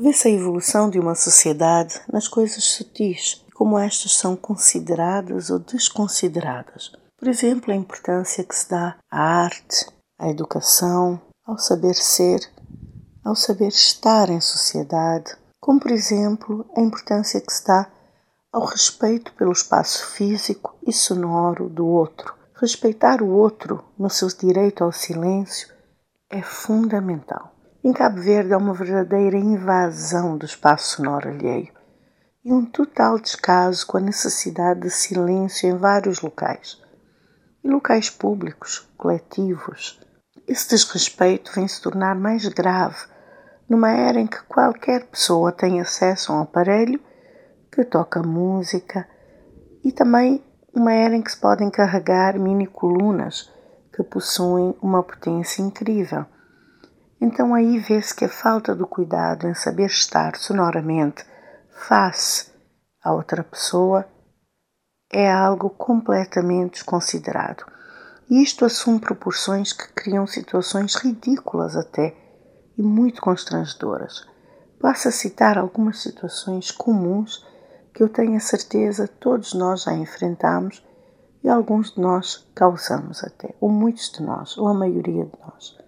Vê-se a evolução de uma sociedade nas coisas sutis como estas são consideradas ou desconsideradas. Por exemplo, a importância que se dá à arte, à educação, ao saber ser, ao saber estar em sociedade, como por exemplo a importância que se dá ao respeito pelo espaço físico e sonoro do outro. Respeitar o outro no seu direito ao silêncio é fundamental. Em Cabo Verde há uma verdadeira invasão do espaço sonoro alheio e um total descaso com a necessidade de silêncio em vários locais. E locais públicos, coletivos. Esse desrespeito vem se tornar mais grave numa era em que qualquer pessoa tem acesso a um aparelho que toca música e também uma era em que se podem carregar mini colunas que possuem uma potência incrível. Então aí vê-se que a falta do cuidado em saber estar sonoramente face a outra pessoa é algo completamente desconsiderado. E isto assume proporções que criam situações ridículas até e muito constrangedoras. Passo a citar algumas situações comuns que eu tenho a certeza todos nós já enfrentamos e alguns de nós causamos até, ou muitos de nós, ou a maioria de nós.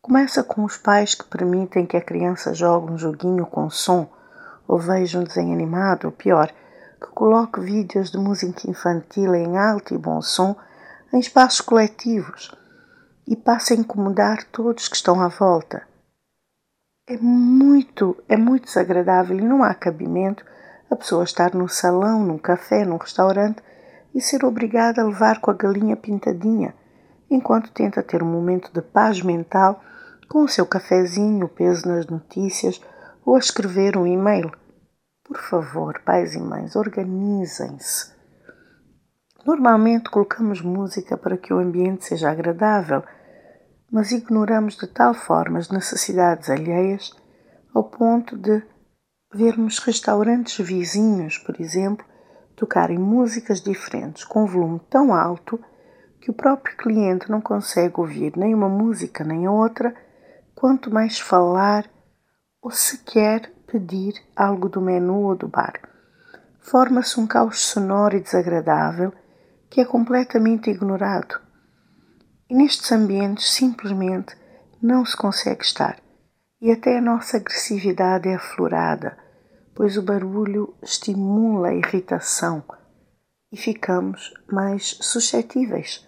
Começa com os pais que permitem que a criança jogue um joguinho com som, ou veja um desenho animado, ou pior, que coloque vídeos de música infantil em alto e bom som em espaços coletivos e passa a incomodar todos que estão à volta. É muito, é muito desagradável e não há cabimento a pessoa estar no salão, num café, num restaurante e ser obrigada a levar com a galinha pintadinha, enquanto tenta ter um momento de paz mental com o seu cafezinho, peso nas notícias ou a escrever um e-mail. Por favor, pais e mães, organizem-se. Normalmente colocamos música para que o ambiente seja agradável, mas ignoramos de tal forma as necessidades alheias ao ponto de vermos restaurantes vizinhos, por exemplo, tocarem músicas diferentes com volume tão alto que o próprio cliente não consegue ouvir nem uma música nem outra, quanto mais falar ou sequer pedir algo do menu ou do bar. Forma-se um caos sonoro e desagradável que é completamente ignorado. E nestes ambientes simplesmente não se consegue estar e até a nossa agressividade é aflorada, pois o barulho estimula a irritação e ficamos mais suscetíveis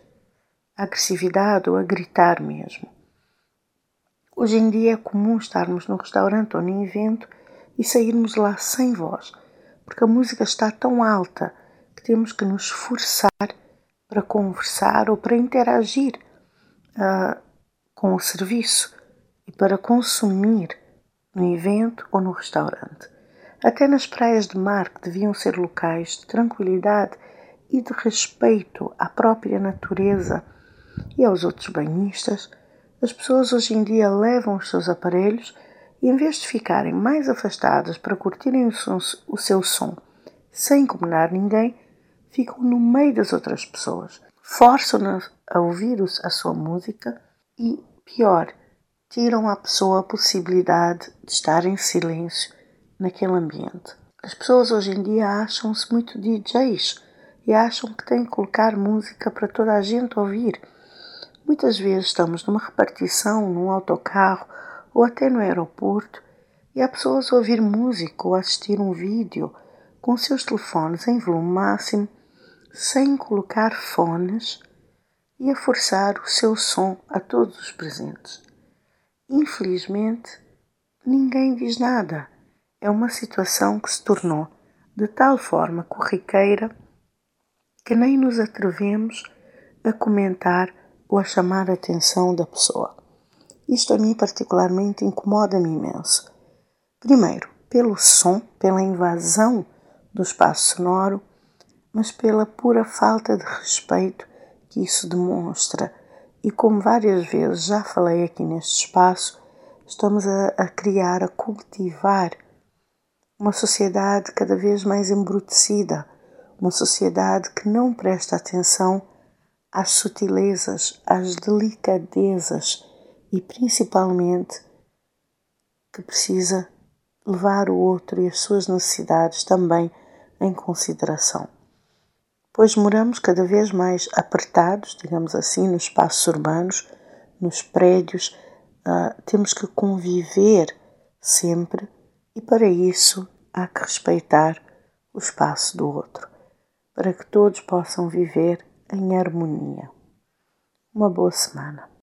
agressividade ou a gritar mesmo. Hoje em dia é comum estarmos num restaurante ou num evento e sairmos lá sem voz, porque a música está tão alta que temos que nos esforçar para conversar ou para interagir uh, com o serviço e para consumir no evento ou no restaurante. Até nas praias de mar, que deviam ser locais de tranquilidade e de respeito à própria natureza e aos outros banhistas, as pessoas hoje em dia levam os seus aparelhos e, em vez de ficarem mais afastadas para curtirem o, som, o seu som sem incomodar ninguém, ficam no meio das outras pessoas, forçam-nas a ouvir a sua música e, pior, tiram à pessoa a possibilidade de estar em silêncio naquele ambiente. As pessoas hoje em dia acham-se muito DJs e acham que têm que colocar música para toda a gente ouvir. Muitas vezes estamos numa repartição, num autocarro ou até no aeroporto e há pessoas a ouvir música ou a assistir um vídeo com seus telefones em volume máximo sem colocar fones e a forçar o seu som a todos os presentes. Infelizmente, ninguém diz nada. É uma situação que se tornou de tal forma corriqueira que nem nos atrevemos a comentar ou a chamar a atenção da pessoa. Isto a mim particularmente incomoda-me imenso. Primeiro, pelo som, pela invasão do espaço sonoro, mas pela pura falta de respeito que isso demonstra e como várias vezes já falei aqui neste espaço, estamos a, a criar, a cultivar uma sociedade cada vez mais embrutecida, uma sociedade que não presta atenção às sutilezas, às delicadezas e principalmente que precisa levar o outro e as suas necessidades também em consideração. Pois moramos cada vez mais apertados, digamos assim, nos espaços urbanos, nos prédios, uh, temos que conviver sempre e para isso há que respeitar o espaço do outro, para que todos possam viver em harmonia. Uma boa semana.